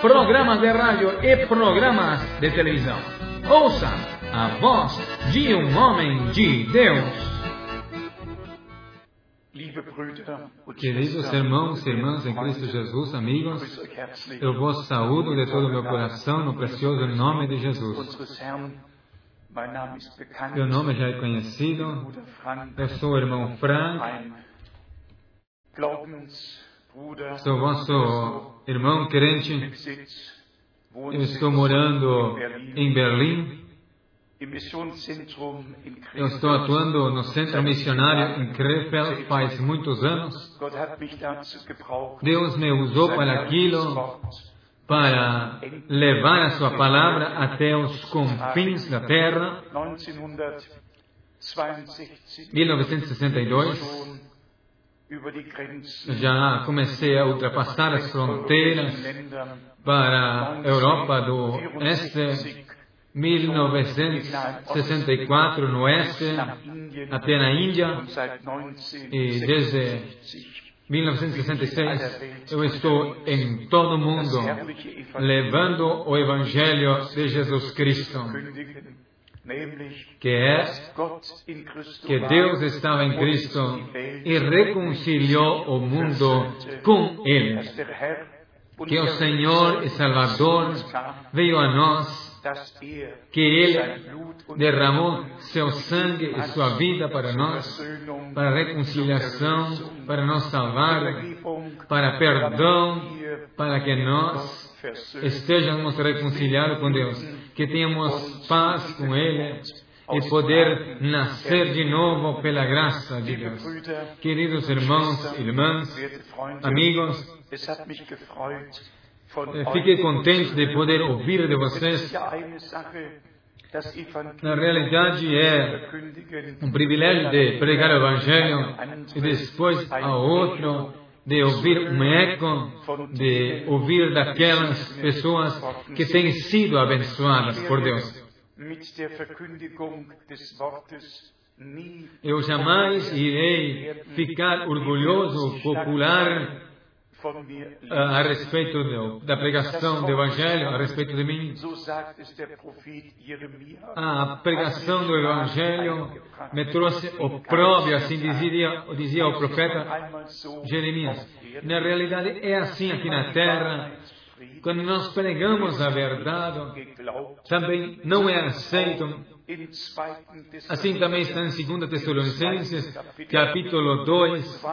programas de rádio e programas de televisão. Ouça a voz de um homem de Deus. Queridos irmãos e irmãs em Cristo Jesus, amigos, eu vos saúdo de todo o meu coração no precioso nome de Jesus. Meu nome já é conhecido, eu sou o irmão Frank, sou vosso irmão crente, eu estou morando em Berlim, eu estou atuando no centro missionário em Krefeld faz muitos anos. Deus me usou para aquilo, para levar a sua palavra até os confins da terra. 1962, já comecei a ultrapassar as fronteiras para a Europa do Este 1964 no oeste, até na Índia, e desde 1966 eu estou em todo o mundo levando o Evangelho de Jesus Cristo, que é que Deus estava em Cristo e reconciliou o mundo com Ele, que o Senhor e Salvador veio a nós que Ele derramou seu sangue e sua vida para nós, para reconciliação, para nos salvar, para perdão, para que nós estejamos reconciliados com Deus, que tenhamos paz com Ele e poder nascer de novo pela graça de Deus. Queridos irmãos, irmãs, amigos, Fiquei contente de poder ouvir de vocês. Na realidade, é um privilégio de pregar o Evangelho e depois a outro de ouvir um eco, de ouvir daquelas pessoas que têm sido abençoadas por Deus. Eu jamais irei ficar orgulhoso, popular, a respeito da pregação do Evangelho, a respeito de mim. A pregação do Evangelho me trouxe opróbrio, assim dizia, dizia o profeta Jeremias. Na realidade, é assim aqui na terra. Quando nós pregamos a verdade, também não é aceito. Assim também está em 2 Tessalonicenses, capítulo 2,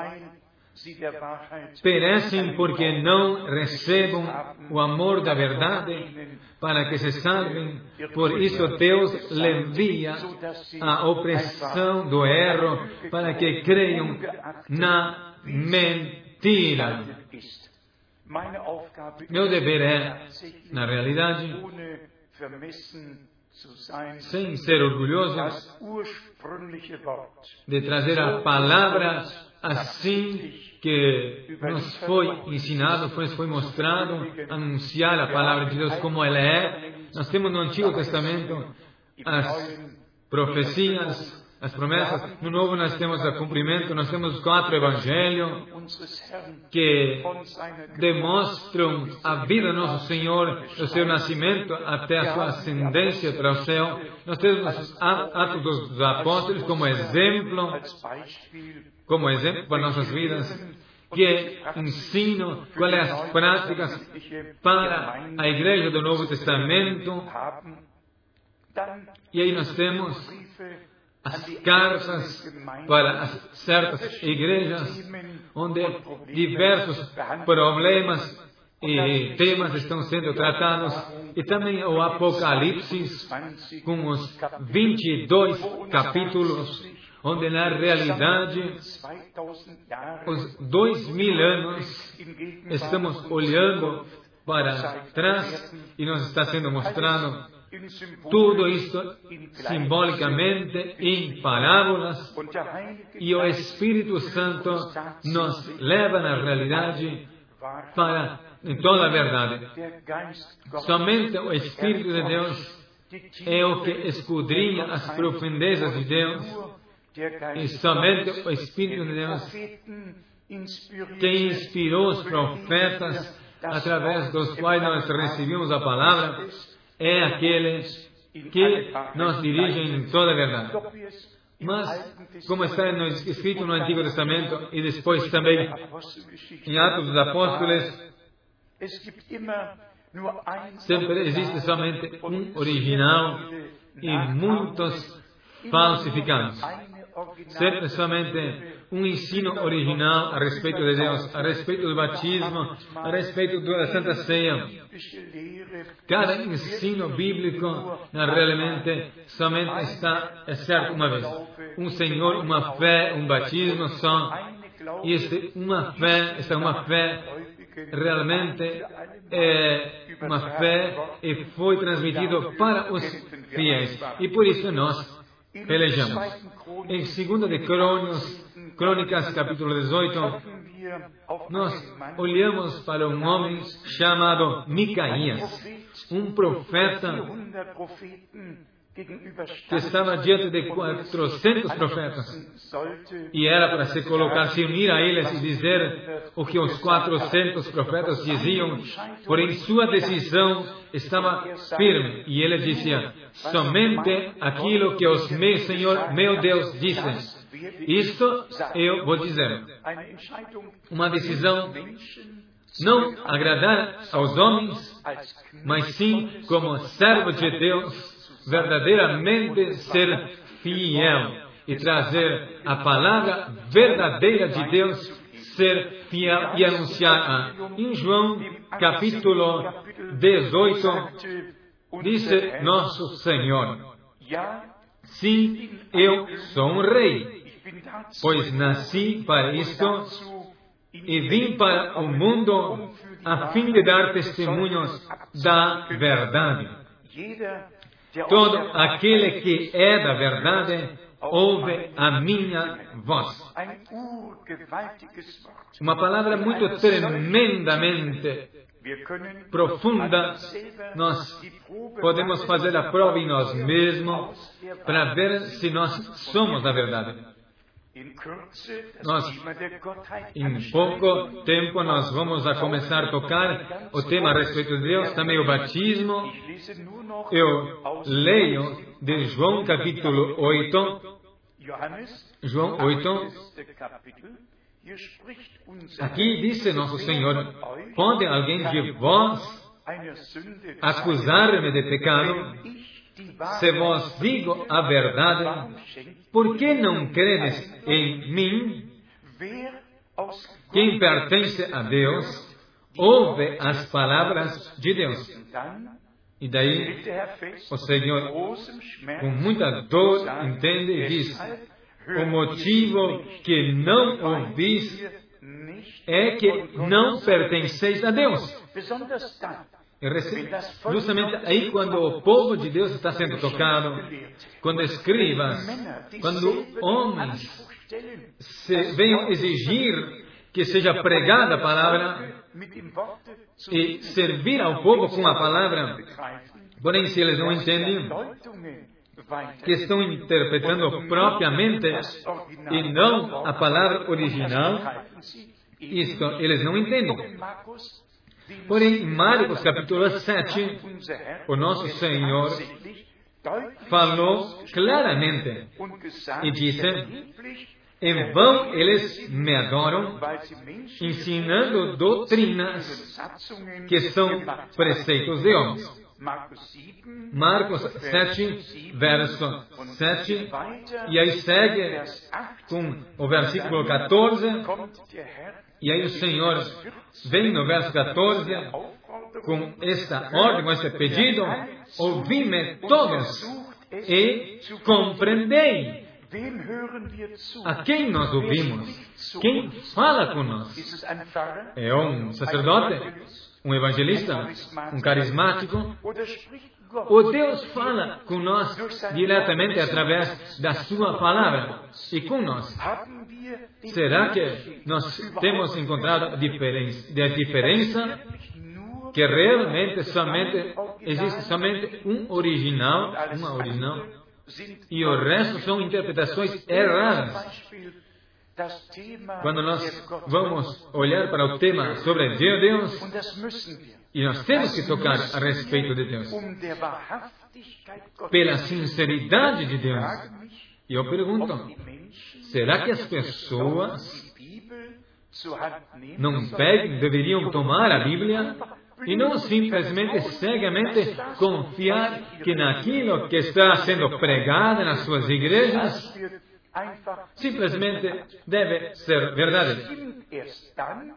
perecem porque não recebam o amor da verdade para que se salvem. Por isso Deus lhe envia a opressão do erro para que creiam na mentira. Meu dever é, na realidade, sem ser orgulhoso, de trazer a palavra assim que nos foi ensinado, nos foi mostrado, anunciar a palavra de Deus como ela é. Nós temos no Antigo Testamento as profecias, as promessas. No Novo nós temos o cumprimento, nós temos quatro evangelhos que demonstram a vida do nosso Senhor, o seu nascimento até a sua ascendência para o céu. Nós temos os Atos dos Apóstolos como exemplo como exemplo para nossas vidas, que ensino quais as práticas para a igreja do Novo Testamento. E aí nós temos as cartas para as certas igrejas, onde diversos problemas e temas estão sendo tratados, e também o Apocalipse, com os 22 capítulos onde na realidade os dois mil anos estamos olhando para trás e nos está sendo mostrado tudo isto simbolicamente em parábolas e o Espírito Santo nos leva na realidade para toda a verdade. Somente o Espírito de Deus é o que escudrinha as profundezas de Deus e somente o Espírito de Deus que inspirou os profetas através dos quais nós recebemos a palavra é aquele que nos dirige em toda a verdade. Mas, como está escrito no Antigo Testamento e depois também em Atos dos Apóstolos, sempre existe somente um original e muitos falsificados. Sempre somente um ensino original a respeito de Deus, a respeito do batismo, a respeito da Santa Ceia. Cada ensino bíblico realmente somente está é certo uma vez. Um Senhor, uma fé, um batismo só. E este, uma fé, esta uma fé realmente é uma fé e foi transmitido para os fiéis. E por isso nós pelejamos. Em 2 de Crônicas, Crônicas, capítulo 18, nós olhamos para um homem chamado Micaías, um profeta que estava diante de 400 profetas. E era para se colocar, se unir a eles e dizer o que os 400 profetas diziam, porém sua decisão estava firme. E ele dizia: somente aquilo que os meu Senhor, meu Deus, disse. Isto eu vou dizer. Uma decisão não agradar aos homens, mas sim como servo de Deus verdadeiramente ser fiel e trazer a palavra verdadeira de Deus, ser fiel e anunciar. Em João capítulo 18, disse nosso Senhor: Sim, eu sou um rei, pois nasci para isto e vim para o mundo a fim de dar testemunhos da verdade. Todo aquele que é da verdade ouve a minha voz. Uma palavra muito tremendamente profunda. Nós podemos fazer a prova em nós mesmos para ver se nós somos da verdade. Nós, em pouco tempo, nós vamos a começar a tocar o tema a respeito de Deus, também o batismo. Eu leio de João capítulo 8. João 8. Aqui disse nosso Senhor: Pode alguém de vós acusar-me de pecado? Se vos digo a verdade, por que não credes em mim? Quem pertence a Deus, ouve as palavras de Deus. E daí, o Senhor, com muita dor, entende e diz: o motivo que não ouvis é que não pertenceis a Deus. Justamente aí, quando o povo de Deus está sendo tocado, quando escribas, quando homens se venham exigir que seja pregada a palavra e servir ao povo com a palavra, porém, se eles não entendem, que estão interpretando propriamente e não a palavra original, isto eles não entendem. Porém, em Marcos capítulo 7, o nosso Senhor falou claramente e disse: Em vão eles me adoram, ensinando doutrinas que são preceitos de homens. Marcos 7, verso 7, e aí segue com o versículo 14, e aí o Senhor vem no verso 14 com esta ordem, com este pedido: ouvi-me todos e compreendei. A quem nós ouvimos? Quem fala conosco? É um sacerdote? Um evangelista? Um carismático? O Deus fala com nós diretamente através da Sua palavra e com nós. Será que nós temos encontrado a diferença que realmente somente existe somente um original, uma original, e o resto são interpretações erradas. Quando nós vamos olhar para o tema sobre Deus, e nós temos que tocar a respeito de Deus, pela sinceridade de Deus. E eu pergunto: será que as pessoas não pegam, deveriam tomar a Bíblia e não simplesmente cegamente confiar que naquilo que está sendo pregado nas suas igrejas simplesmente deve ser verdade.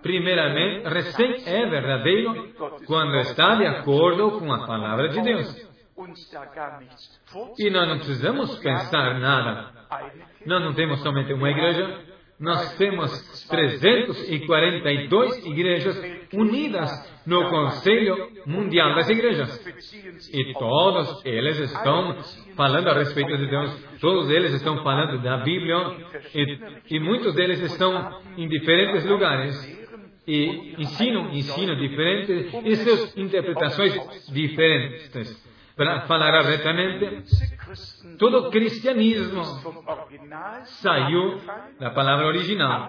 Primeiramente, recém é verdadeiro quando está de acordo com a palavra de Deus. E nós não precisamos pensar nada. Nós não temos somente uma igreja, nós temos 342 igrejas unidas no Conselho Mundial das Igrejas. E todos eles estão falando a respeito de Deus, todos eles estão falando da Bíblia, e, e muitos deles estão em diferentes lugares e ensinam ensino diferentes e suas interpretações diferentes. Para falar retamente, todo cristianismo saiu da palavra original.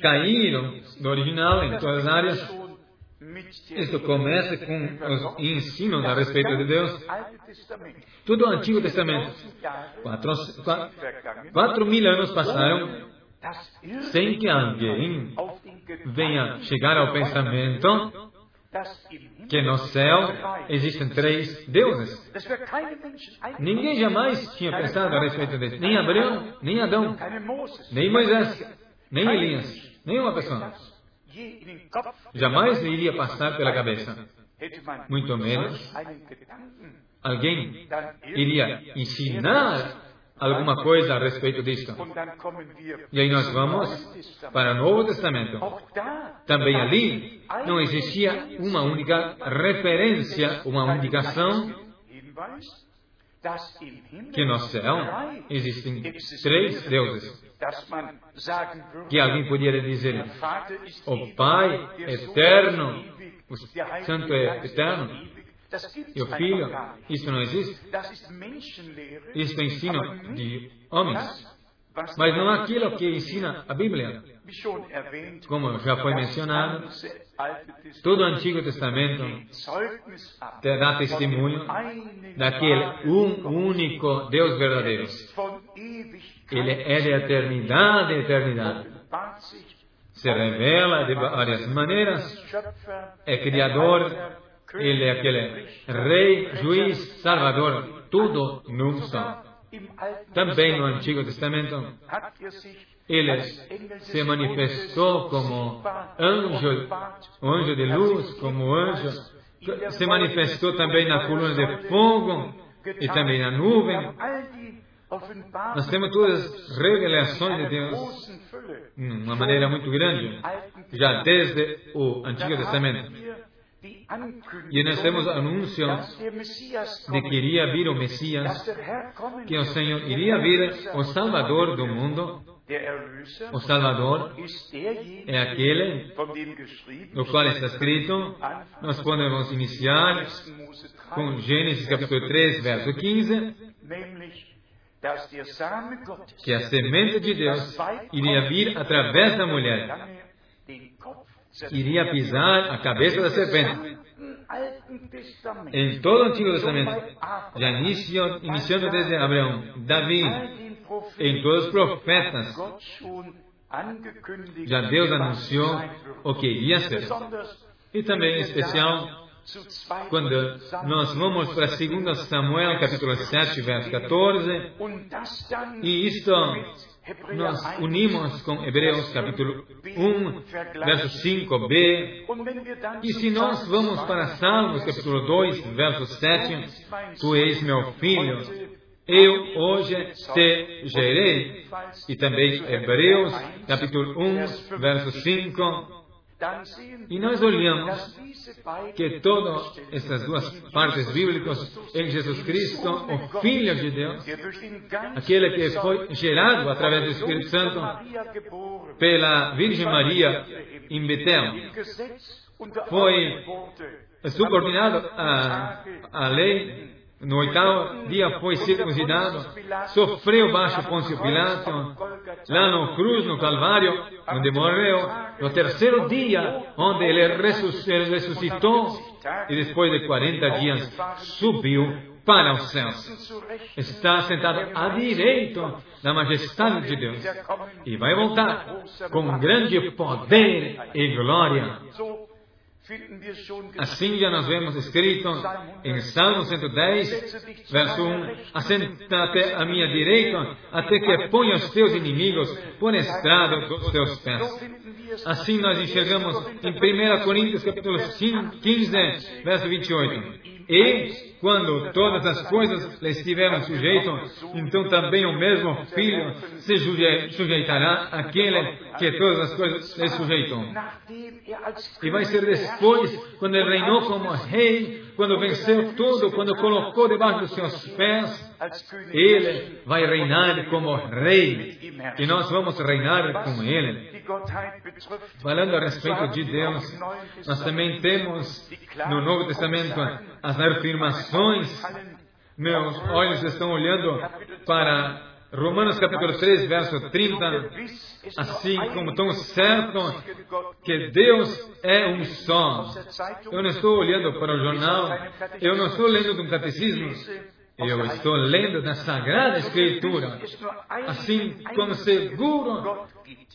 Caíram do original em todas as áreas. Isso começa com os ensinos a respeito de Deus. Tudo o Antigo Testamento. Quatro, quatro, mil anos passaram sem que alguém venha chegar ao pensamento que no céu existem três deuses. Ninguém jamais tinha pensado a respeito disso. Nem Abraão, nem Adão, nem Moisés, nem Elias, nenhuma pessoa. Jamais iria passar pela cabeça. Muito menos alguém iria ensinar alguma coisa a respeito disso. E aí nós vamos para o Novo Testamento. Também ali não existia uma única referência, uma indicação que no céu existem três deuses. Que alguém poderia dizer, o Pai eterno, o Santo é eterno, e o Filho, isso não existe. Isso é ensino de homens. Mas não é aquilo que ensina a Bíblia. Como já foi mencionado, todo o Antigo Testamento dá testemunho daquele um único Deus verdadeiro. Ele é de eternidade a eternidade. Se revela de várias maneiras, é Criador, ele é aquele Rei, Juiz, Salvador, tudo num só. Também no Antigo Testamento, ele se manifestou como anjo, anjo de luz, como anjo, se manifestou também na coluna de fogo e também na nuvem. Nós temos todas as revelações de Deus de uma maneira muito grande, já desde o Antigo Testamento. E nós temos anúncios de que iria vir o Messias, que o Senhor iria vir o Salvador do mundo. O Salvador é aquele no qual está escrito. Nós podemos iniciar com Gênesis capítulo 3, verso 15 que a semente de Deus iria vir através da mulher, iria pisar a cabeça da serpente. Em todo o Antigo Testamento, já iniciou, iniciando desde Abraão, Davi, em todos os profetas, já Deus anunciou o que iria ser. E também, em especial, quando nós vamos para 2 Samuel, capítulo 7, verso 14, e isto nós unimos com Hebreus capítulo 1, verso 5b. E se nós vamos para Salmos capítulo 2, verso 7, Tu és meu filho, eu hoje te gerei. E também Hebreus capítulo 1, verso 5. E nós olhamos que todas essas duas partes bíblicas em Jesus Cristo, o Filho de Deus, aquele que foi gerado através do Espírito Santo pela Virgem Maria em Betel, foi subordinado à, à lei no oitavo dia foi circuncidado, sofreu baixo Pôncio Pilato, lá no cruz, no Calvário, onde morreu. No terceiro dia, onde ele ressuscitou, e depois de 40 dias subiu para os céus. Está sentado à direita da majestade de Deus. E vai voltar com grande poder e glória. Assim já nós vemos escrito em Salmo 110, verso 1, Assenta-te à minha direita, até que ponha os teus inimigos por estrada dos teus pés. Assim nós enxergamos em 1 Coríntios capítulo 15, verso 28. E, quando todas as coisas lhe estiveram sujeitas, então também o mesmo Filho se sujeitará àquele que todas as coisas lhe sujeitam. E vai ser depois, quando ele reinou como rei, quando venceu tudo, quando colocou debaixo dos seus pés, ele vai reinar como rei. E nós vamos reinar com ele. Falando a respeito de Deus, nós também temos no Novo Testamento as afirmações. Meus olhos estão olhando para Romanos capítulo 3, verso 30, assim como tão certo que Deus é um só. Eu não estou olhando para o jornal, eu não estou lendo de um catecismo, eu estou lendo da Sagrada Escritura. Assim como seguro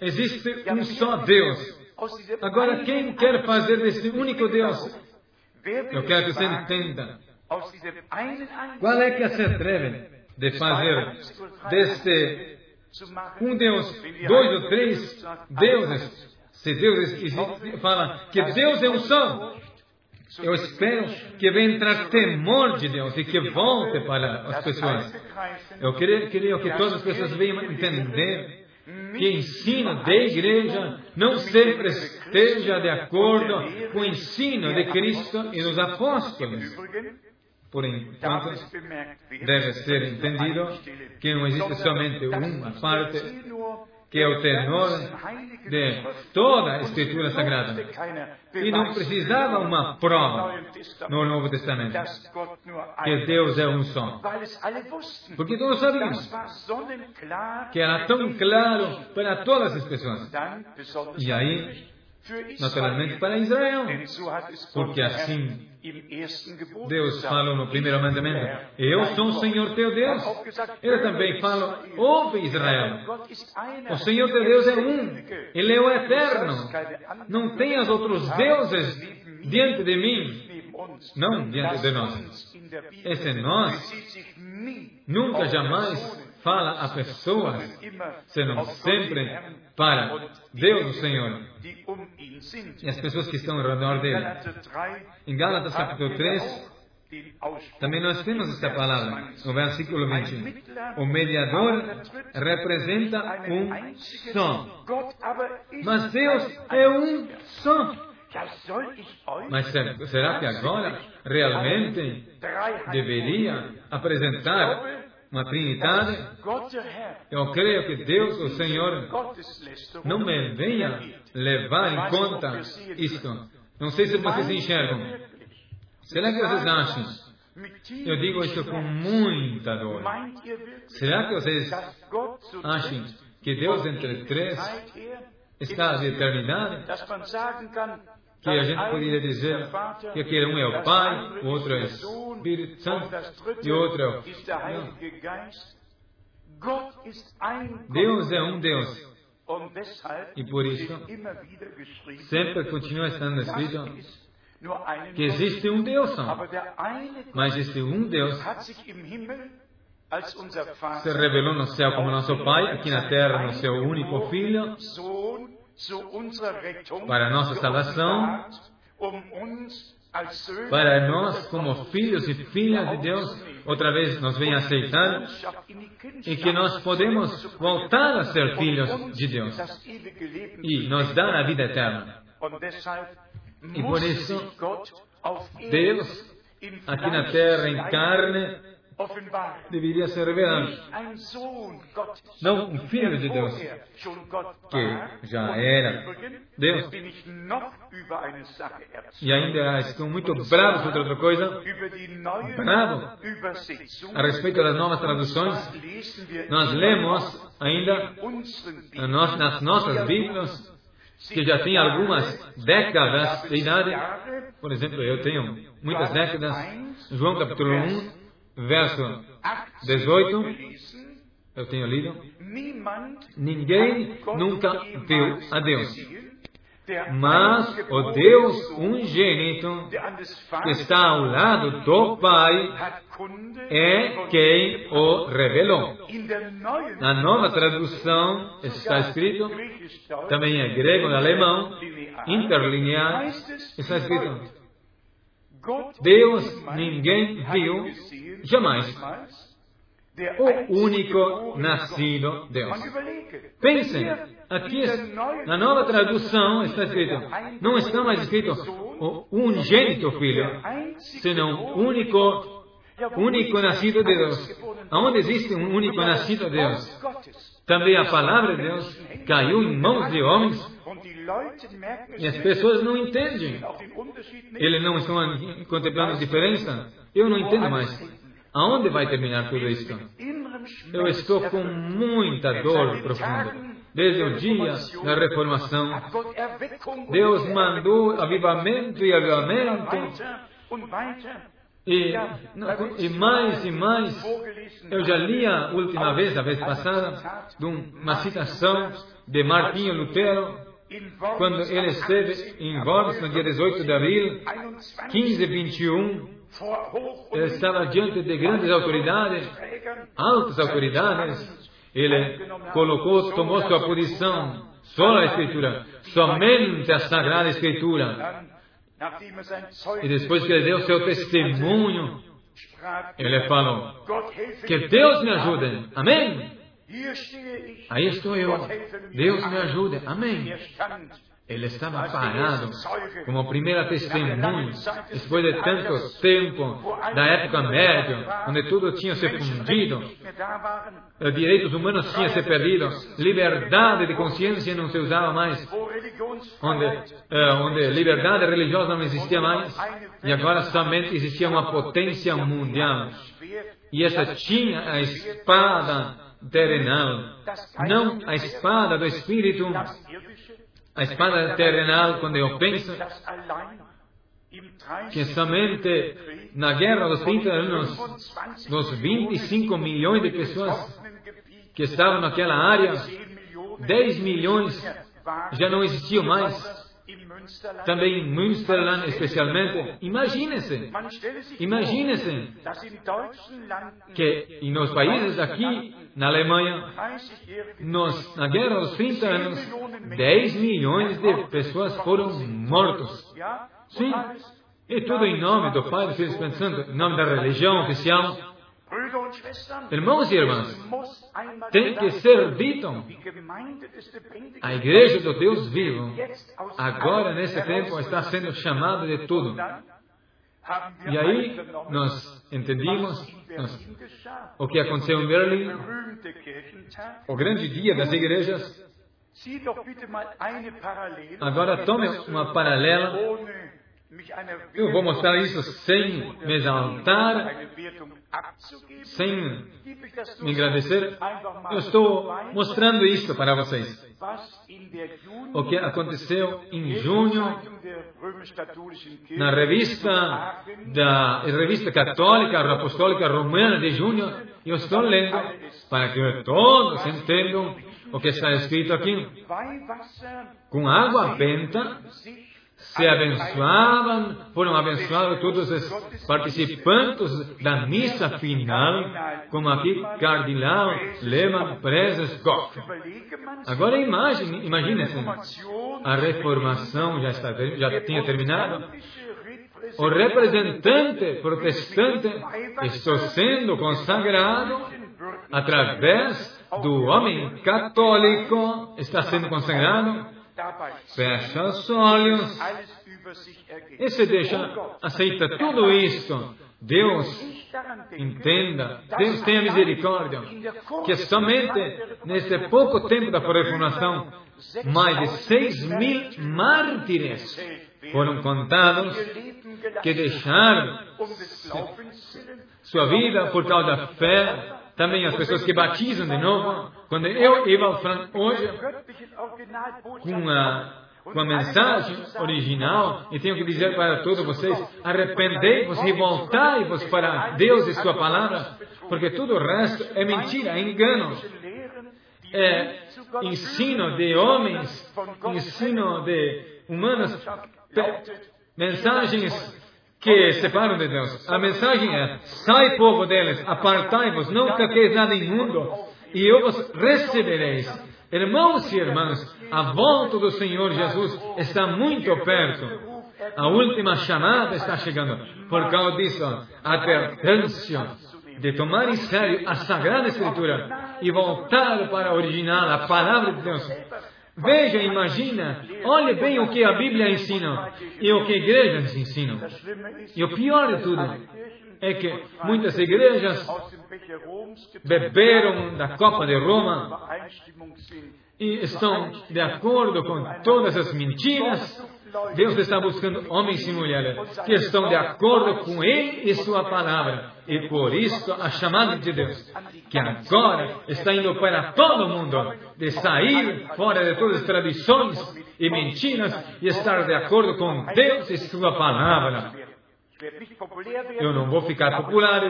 existe um só Deus. Agora, quem quer fazer desse único Deus? Eu quero que você entenda. Qual é que se atreve de fazer deste um Deus, dois ou três deuses. Se Deus fala que Deus é um só, eu espero que venha entrar temor de Deus e que volte para as pessoas. Eu queria, queria que todas as pessoas venham entender que ensino da igreja não sempre esteja de acordo com o ensino de Cristo e dos apóstolos. Por enquanto, deve ser entendido que não existe somente uma parte que é o tenor de toda a Escritura Sagrada. E não precisava uma prova no Novo Testamento que Deus é um só. Porque todos sabíamos que era tão claro para todas as pessoas. E aí, naturalmente, para Israel. Porque assim Deus falou no primeiro mandamento: Eu sou o Senhor teu Deus. Ele também fala: Ouve Israel. O Senhor teu Deus é um. Ele é o eterno. Não tenhas outros deuses diante de mim. Não diante de nós. Esse nós nunca jamais fala a pessoas, senão sempre para Deus, o Senhor, e as pessoas que estão ao redor dele. Em Gálatas capítulo 3, também nós temos esta palavra, no versículo 20. O mediador representa um só. Mas Deus é um só. Mas será que agora realmente deveria apresentar uma Trindade, eu creio que Deus, o Senhor, não me venha levar em conta isto. Não sei se vocês enxergam. Será que vocês acham? Eu digo isso com muita dor. Será que vocês acham que Deus entre três está de eternidade? que a gente poderia dizer que aquele um é o Pai, o outro é o Espírito Santo e o outro é o Deus é um Deus. E por isso, sempre continua estando escrito que existe um Deus só. Mas existe um Deus se revelou no céu como nosso Pai, aqui na terra no seu único Filho, para a nossa salvação, para nós, como filhos e filhas de Deus, outra vez nos vem aceitar e que nós podemos voltar a ser filhos de Deus e nos dar a vida eterna. E por isso, Deus, aqui na terra, em carne, deveria ser revelado. Não um filho de Deus, que já era Deus. E ainda estou muito bravo sobre outra coisa. Bravo a respeito das novas traduções. Nós lemos ainda nas nossas Bíblias que já tem algumas décadas de idade. Por exemplo, eu tenho muitas décadas. João capítulo 1, verso 18, eu tenho lido, ninguém nunca viu a Deus. Mas o Deus unigênito que está ao lado do Pai é quem o revelou. Na nova tradução está escrito, também é grego e alemão, interlinear, está escrito, Deus ninguém viu jamais. O único nascido Deus. Pensem, aqui na nova tradução está escrito, não está mais escrito o unigênito filho, senão o único, único nascido de Deus. Aonde existe um único nascido de Deus? Também a palavra de Deus caiu em mãos de homens e as pessoas não entendem. Eles não estão contemplando a diferença. Eu não entendo mais. Aonde vai terminar tudo isso? Eu estou com muita dor profunda. Desde o dia da reformação, Deus mandou avivamento e avivamento. E, e mais e mais, eu já li a última vez, a vez passada, de uma citação de Martinho Lutero, quando ele esteve em Worms no dia 18 de abril, 1521, ele estava diante de grandes autoridades, altas autoridades. Ele colocou, tomou sua posição, só a Escritura, somente a Sagrada Escritura. E depois que ele deu seu testemunho, ele falou: Que Deus me ajude. Amém? Aí estou eu. Deus me ajude. Amém. Ele estava parado como primeira testemunha, depois de tanto tempo, da época média, onde tudo tinha se fundido, direitos humanos tinham se perdido, liberdade de consciência não se usava mais, onde, uh, onde liberdade religiosa não existia mais, e agora somente existia uma potência mundial. E essa tinha a espada terrenal, não a espada do Espírito, a espada terrenal, quando eu penso que somente na guerra dos 30 anos, dos 25 milhões de pessoas que estavam naquela área, 10 milhões já não existiam mais também em Münsterland especialmente. Imagine-se, imagine-se que nos países aqui, na Alemanha, nos, na guerra dos 30 anos, 10 milhões de pessoas foram mortos. Sim, e tudo em nome do Pai, do Filho e Santo, em nome da religião oficial. Irmãos e irmãs, tem que ser dito. A igreja do Deus vivo, agora nesse tempo, está sendo chamada de tudo. E aí nós entendimos nós, o que aconteceu em Berlim, o grande dia das igrejas. Agora tome uma paralela eu vou mostrar isso sem me exaltar, sem me agradecer. Eu estou mostrando isso para vocês. O que aconteceu em junho na revista da revista católica apostólica romana de junho. Eu estou lendo para que todos entendam o que está escrito aqui. Com água benta se abençoavam, foram abençoados todos os participantes da missa final, como aqui Cardinal Lehmann Prezes Koch. Agora imagine, imagine-se, a reformação já, está, já tinha terminado, o representante protestante está sendo consagrado através do homem católico, está sendo consagrado fecha os olhos. e se deixa, aceita tudo isto. Deus entenda, Deus tenha misericórdia, que somente nesse pouco tempo da reformação, mais de seis mil mártires foram contados que deixaram sua vida por causa da fé, também as pessoas que batizam de novo. Quando eu, Eva Frank, hoje, com a, com a mensagem original, e tenho que dizer para todos vocês, arrependei-vos e voltai-vos para Deus e sua palavra, porque todo o resto é mentira, é engano. É ensino de homens, ensino de humanos, mensagens que separam de Deus. A mensagem é: sai, povo deles, apartai-vos, não toqueis nada imundo, e eu vos recebereis. Irmãos e irmãs, a volta do Senhor Jesus está muito perto. A última chamada está chegando. Por causa disso, a advertência de tomar em sério a Sagrada Escritura e voltar para a original, a palavra de Deus. Veja, imagina, olhe bem o que a Bíblia ensina e o que igrejas ensinam. E o pior de tudo é que muitas igrejas beberam da Copa de Roma e estão de acordo com todas as mentiras Deus está buscando homens e mulheres que estão de acordo com Ele e Sua palavra. E por isso a chamada de Deus, que agora está indo para todo mundo, de sair fora de todas as tradições e mentiras e estar de acordo com Deus e Sua palavra. Eu não vou ficar popular,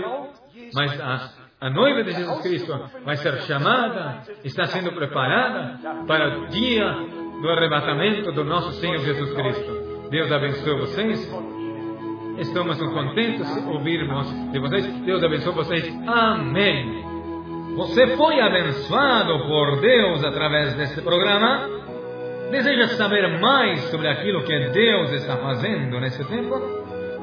mas a, a noiva de Jesus Cristo vai ser chamada, está sendo preparada para o dia do arrebatamento do nosso Senhor Jesus Cristo. Deus abençoe vocês. Estamos contentes de ouvirmos de vocês. Deus abençoe vocês. Amém. Você foi abençoado por Deus através deste programa? Deseja saber mais sobre aquilo que Deus está fazendo nesse tempo?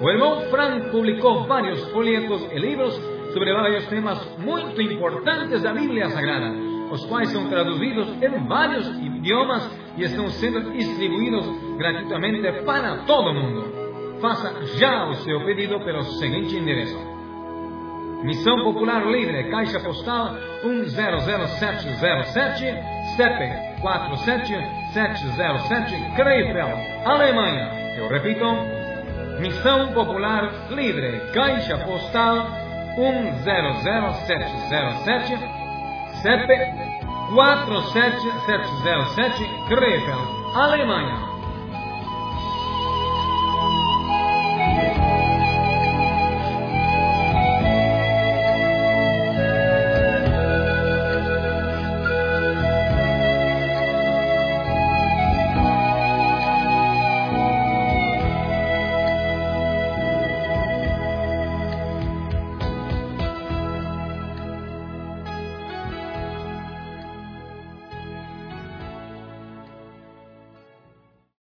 O irmão Frank publicou vários folhetos e livros sobre vários temas muito importantes da Bíblia Sagrada, os quais são traduzidos em vários idiomas e estão sendo distribuídos gratuitamente para todo mundo. Faça já o seu pedido pelo seguinte endereço: Missão Popular Livre, Caixa Postal 100707, CEP 47707, Krefeld, Alemanha. Eu repito, Missão Popular Livre, Caixa Postal 100707, CEP 47707 Krefeld, Alemanha.